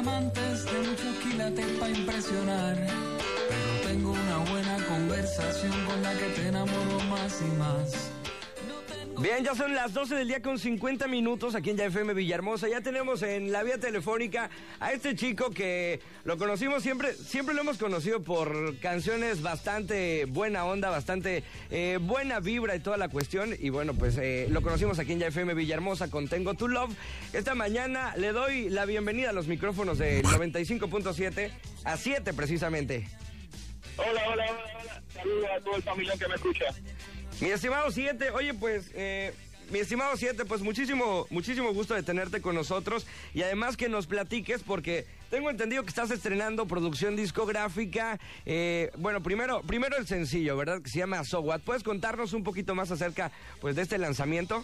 diamantes de muchos quilates para impresionar. Pero tengo una buena conversación con la que te enamoro más y más. Bien, ya son las 12 del día con 50 minutos aquí en YFM Villahermosa. Ya tenemos en la vía telefónica a este chico que lo conocimos siempre, siempre lo hemos conocido por canciones bastante buena onda, bastante eh, buena vibra y toda la cuestión. Y bueno, pues eh, lo conocimos aquí en YFM Villahermosa con Tengo Tu Love. Esta mañana le doy la bienvenida a los micrófonos de 95.7 a 7 precisamente. Hola, hola, hola, hola. Saludos a todo el familia que me escucha. Mi estimado Siete, oye pues, eh, mi estimado Siete, pues muchísimo, muchísimo gusto de tenerte con nosotros y además que nos platiques porque tengo entendido que estás estrenando producción discográfica. Eh, bueno, primero, primero el sencillo, ¿verdad? Que se llama So What. ¿Puedes contarnos un poquito más acerca pues de este lanzamiento?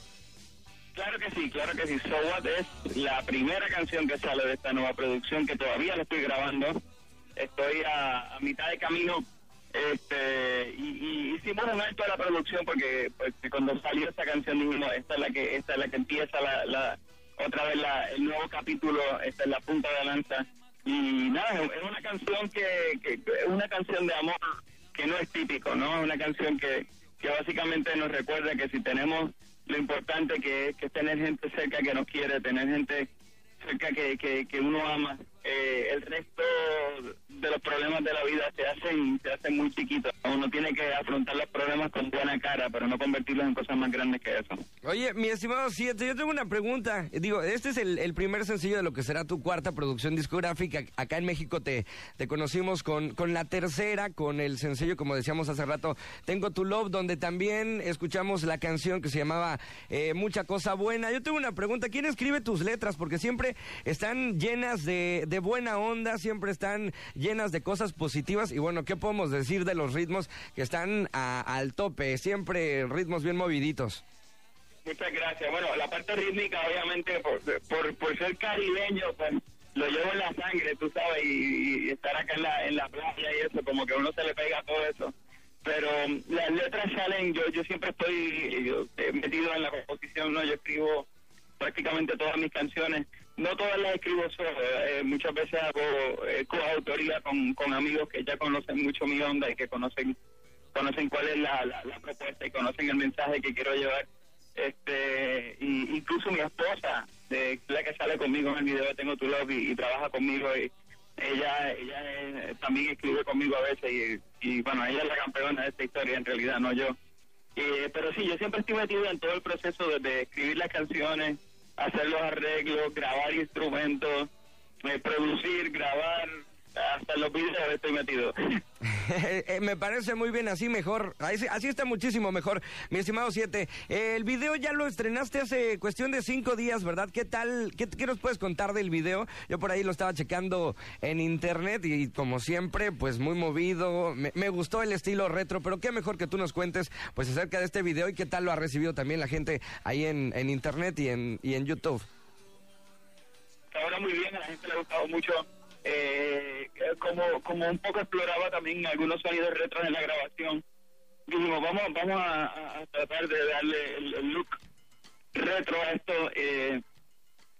Claro que sí, claro que sí. So What es la primera canción que sale de esta nueva producción que todavía la estoy grabando. Estoy a mitad de camino este y, y hicimos un alto a la producción porque pues, cuando salió esta canción dijimos esta es la que esta es la que empieza la, la otra vez la, el nuevo capítulo esta es la punta de lanza y nada es una canción que, es una canción de amor que no es típico no es una canción que que básicamente nos recuerda que si tenemos lo importante que es que tener gente cerca que nos quiere tener gente cerca que, que uno ama eh, el resto de los problemas de la vida se hacen se hacen muy chiquitos. Uno tiene que afrontar los problemas con buena cara, pero no convertirlos en cosas más grandes que eso. Oye, mi estimado Siete, yo tengo una pregunta. Digo, este es el, primer sencillo de lo que será tu cuarta producción discográfica. Acá en México te, te conocimos con, con la tercera, con el sencillo, como decíamos hace rato, Tengo Tu Love, donde también escuchamos la canción que se llamaba eh, Mucha Cosa Buena. Yo tengo una pregunta, ¿quién escribe tus letras? Porque siempre están llenas de buena onda, siempre están llenas de cosas positivas. Y bueno, ¿qué podemos decir de los ritmos que están a- al tope? Siempre ritmos bien moviditos. Muchas gracias. Bueno, la parte rítmica, obviamente, por, por, ser caribeño, pues lo llevo en la sangre, tú sabes, y, estar acá en la, en la playa y eso, como que a uno se le pega todo eso. Pero um, las letras salen, yo yo siempre estoy yo, eh, metido en la composición, ¿no? Yo escribo prácticamente todas mis canciones. No todas las escribo solo, eh, muchas veces hago eh, coautoría con, con amigos que ya conocen mucho mi onda y que conocen conocen cuál es la, la, la propuesta y conocen el mensaje que quiero llevar. Este, y incluso mi esposa, la que sale conmigo en el video de Tengo Tu Love y, trabaja conmigo, y ella ella también escribe conmigo a veces y, bueno, ella es la campeona de esta historia en realidad, no yo. Eh, pero sí, yo siempre estoy metido en todo el proceso de, de escribir las canciones, hacer los arreglos, grabar instrumentos, eh, producir, grabar, hasta los videos estoy metido. Eh, Me parece muy bien, así mejor. Así, así está muchísimo mejor, mi estimado Siete. El video ya lo estrenaste hace cuestión de cinco días, ¿verdad? ¿Qué tal? ¿Qué, qué nos puedes contar del video? Yo por ahí lo estaba checando en internet y como siempre, pues muy movido. Me, me gustó el estilo retro, pero qué mejor que tú nos cuentes pues acerca de este video y qué tal lo ha recibido también la gente ahí en, en internet y en, y en YouTube. Ahora muy bien, a la gente le ha gustado mucho. Eh, como, como un poco exploraba también algunos sonidos retros en la grabación. Dijimos, vamos, vamos a, tratar de darle el, look retro a esto, eh,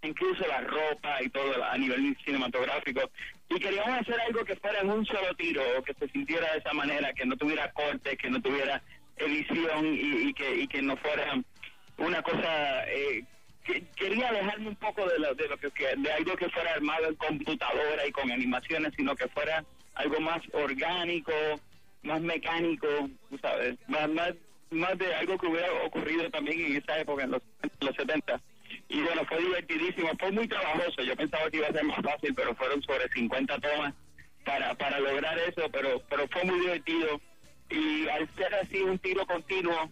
incluso la ropa y todo a nivel cinematográfico. Y queríamos hacer algo que fuera en un solo tiro, o que se sintiera de esa manera, que no tuviera cortes, que no tuviera edición y, y que, y que no fuera una cosa eh, quería alejarme un poco de lo, de lo que- de algo que fuera armado en computadora y con animaciones sino que fuera algo más orgánico más mecánico tú sabes más más más de algo que hubiera ocurrido también en esa época en los, en los 70 y bueno fue divertidísimo fue muy trabajoso. Yo pensaba que iba a ser más fácil pero fueron sobre 50 tomas para para lograr eso pero pero fue muy divertido. Y al ser así un tiro continuo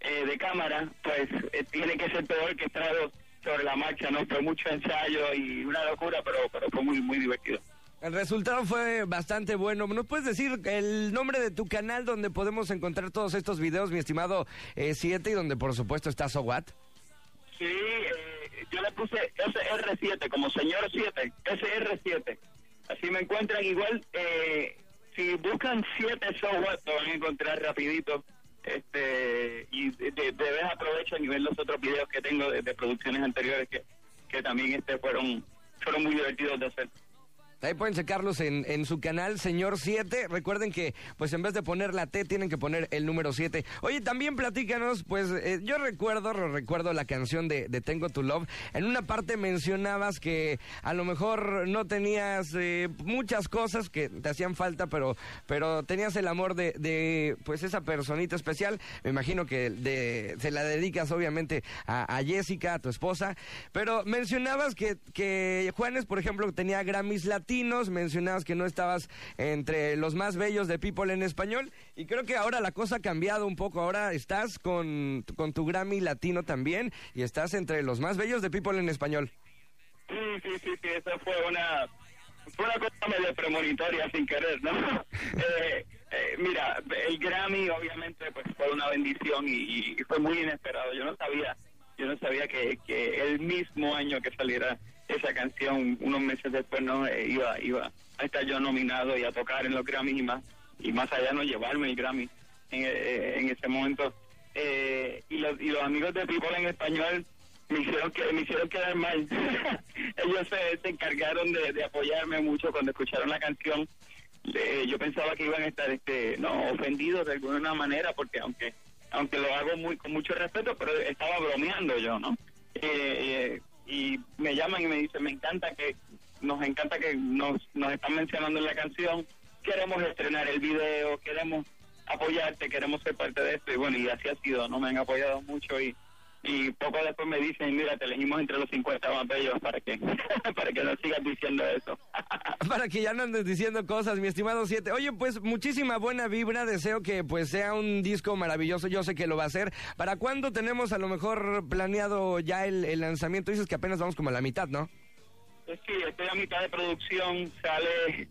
eh, de cámara, pues eh, tiene que ser todo orquestado sobre la marcha, ¿no? Fue mucho ensayo y una locura, pero, pero fue muy, muy divertido. El resultado fue bastante bueno. ¿Nos puedes decir el nombre de tu canal donde podemos encontrar todos estos videos, mi estimado eh, Siete, y donde por supuesto está So What? Sí, eh, yo le puse SR7, como señor 7, SR7. Así me encuentran igual. Eh, si buscan 7 software, lo van a encontrar rapidito. Este, y de, de, vez aprovechan y ven los otros videos que tengo de, de producciones anteriores que, que también este fueron fueron muy divertidos de hacer. Ahí pueden checarlos en, en su canal, Señor 7. Recuerden que, pues en vez de poner la T, tienen que poner el número 7. Oye, también platícanos, pues eh, yo recuerdo, recuerdo la canción de, de, Tengo tu Love. En una parte mencionabas que a lo mejor no tenías eh, muchas cosas que te hacían falta, pero, pero tenías el amor de, de, pues esa personita especial. Me imagino que se la dedicas obviamente a, a Jessica, a tu esposa. Pero mencionabas que, que Juanes, por ejemplo, tenía Grammys latinos mencionabas que no estabas entre los más bellos de People en español y creo que ahora la cosa ha cambiado un poco, ahora estás con, con tu Grammy latino también y estás entre los más bellos de People en español. Sí, sí, sí, sí, eso fue una, fue una cosa medio premonitoria sin querer, ¿no? eh, eh, mira, el Grammy obviamente pues fue una bendición y, y, fue muy inesperado. Yo no sabía, yo no sabía que, que el mismo año que saliera esa canción unos meses después no eh, iba iba a estar yo nominado y a tocar en los Grammys y más y más allá no llevarme el Grammy en, eh, en ese momento. Eh, y los y los amigos de People en español me hicieron que me hicieron quedar mal. Ellos se, encargaron de, apoyarme mucho cuando escucharon la canción. Yo pensaba que iban a estar este no ofendidos de alguna manera porque aunque aunque lo hago muy con mucho respeto pero estaba bromeando yo no eh, y me llaman y me dicen, me encanta que, nos encanta que nos, nos están mencionando en la canción, queremos estrenar el video, queremos apoyarte, queremos ser parte de esto, y bueno, y así ha sido, ¿no? Me han apoyado mucho y y poco después me dicen, mira, te elegimos entre los 50 más bellos para que, para que no sigas diciendo eso. para que ya no andes diciendo cosas, mi estimado 7. Oye, pues muchísima buena vibra, deseo que pues sea un disco maravilloso, yo sé que lo va a ser. ¿Para cuándo tenemos a lo mejor planeado ya el, el lanzamiento? Dices que apenas vamos como a la mitad, ¿no? Pues sí, estoy a mitad de producción, sale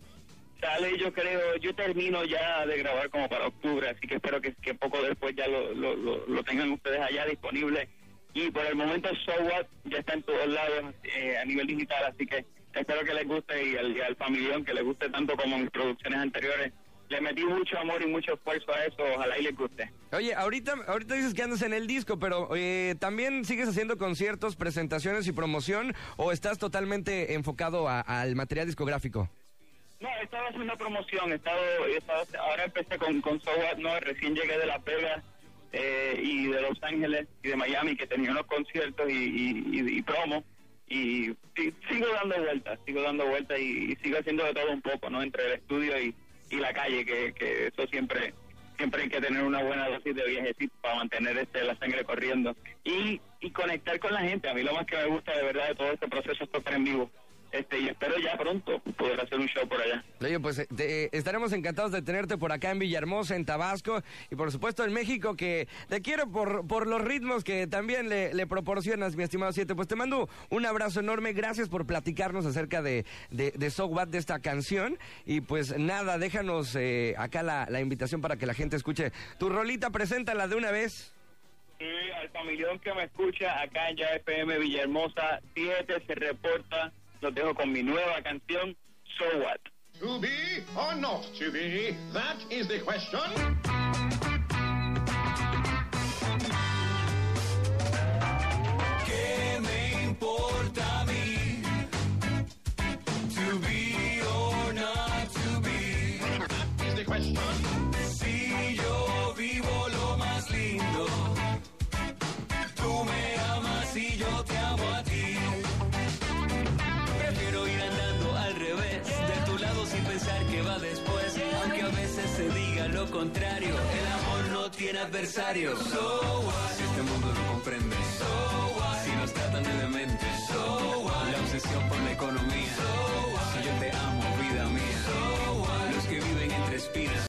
sale yo creo, yo termino ya de grabar como para octubre, así que espero que, que poco después ya lo, lo, lo, lo tengan ustedes allá disponible y por el momento So What ya está en todos lados eh, a nivel digital, así que espero que les guste y al, y al familión que les guste tanto como mis producciones anteriores. Le metí mucho amor y mucho esfuerzo a eso, ojalá y les guste. Oye, ahorita, ahorita dices que andas en el disco, pero eh, ¿también sigues haciendo conciertos, presentaciones y promoción o estás totalmente enfocado al material discográfico? No, he estado haciendo promoción, he estado, he estado ahora empecé con, con So What, no, recién llegué de Las Vegas eh, y de Los Ángeles y de Miami que tenía unos conciertos y, y, y y, y, sigo dando vueltas, sigo dando vueltas y, sigo haciendo de todo un poco, ¿no? Entre el estudio y, la calle, que, que eso siempre siempre hay que tener una buena dosis de viajecito para mantener este la sangre corriendo y, y conectar con la gente. A mí lo más que me gusta de verdad de todo este proceso es tocar en vivo. Este, y espero ya pronto poder hacer un show por allá. Pues te, estaremos encantados de tenerte por acá en Villahermosa, en Tabasco y por supuesto en México, que te quiero por, por los ritmos que también le, le proporcionas, mi estimado Siete. Pues te mando un abrazo enorme, gracias por platicarnos acerca de, de, de So What, de esta canción. Y pues nada, déjanos eh, acá la, la invitación para que la gente escuche tu rolita, preséntala de una vez. Sí, al familión que me escucha acá en Ya FM Villahermosa 7 se reporta los dejo con mi nueva canción, So What. To be or not to be, that is the question. lo contrario. El amor no tiene adversarios. So what? Si este mundo no comprende. So what? Si nos tratan de dementes. So what? La obsesión por la economía. So what? Si yo te amo, vida mía. So what? Los que viven entre espinas.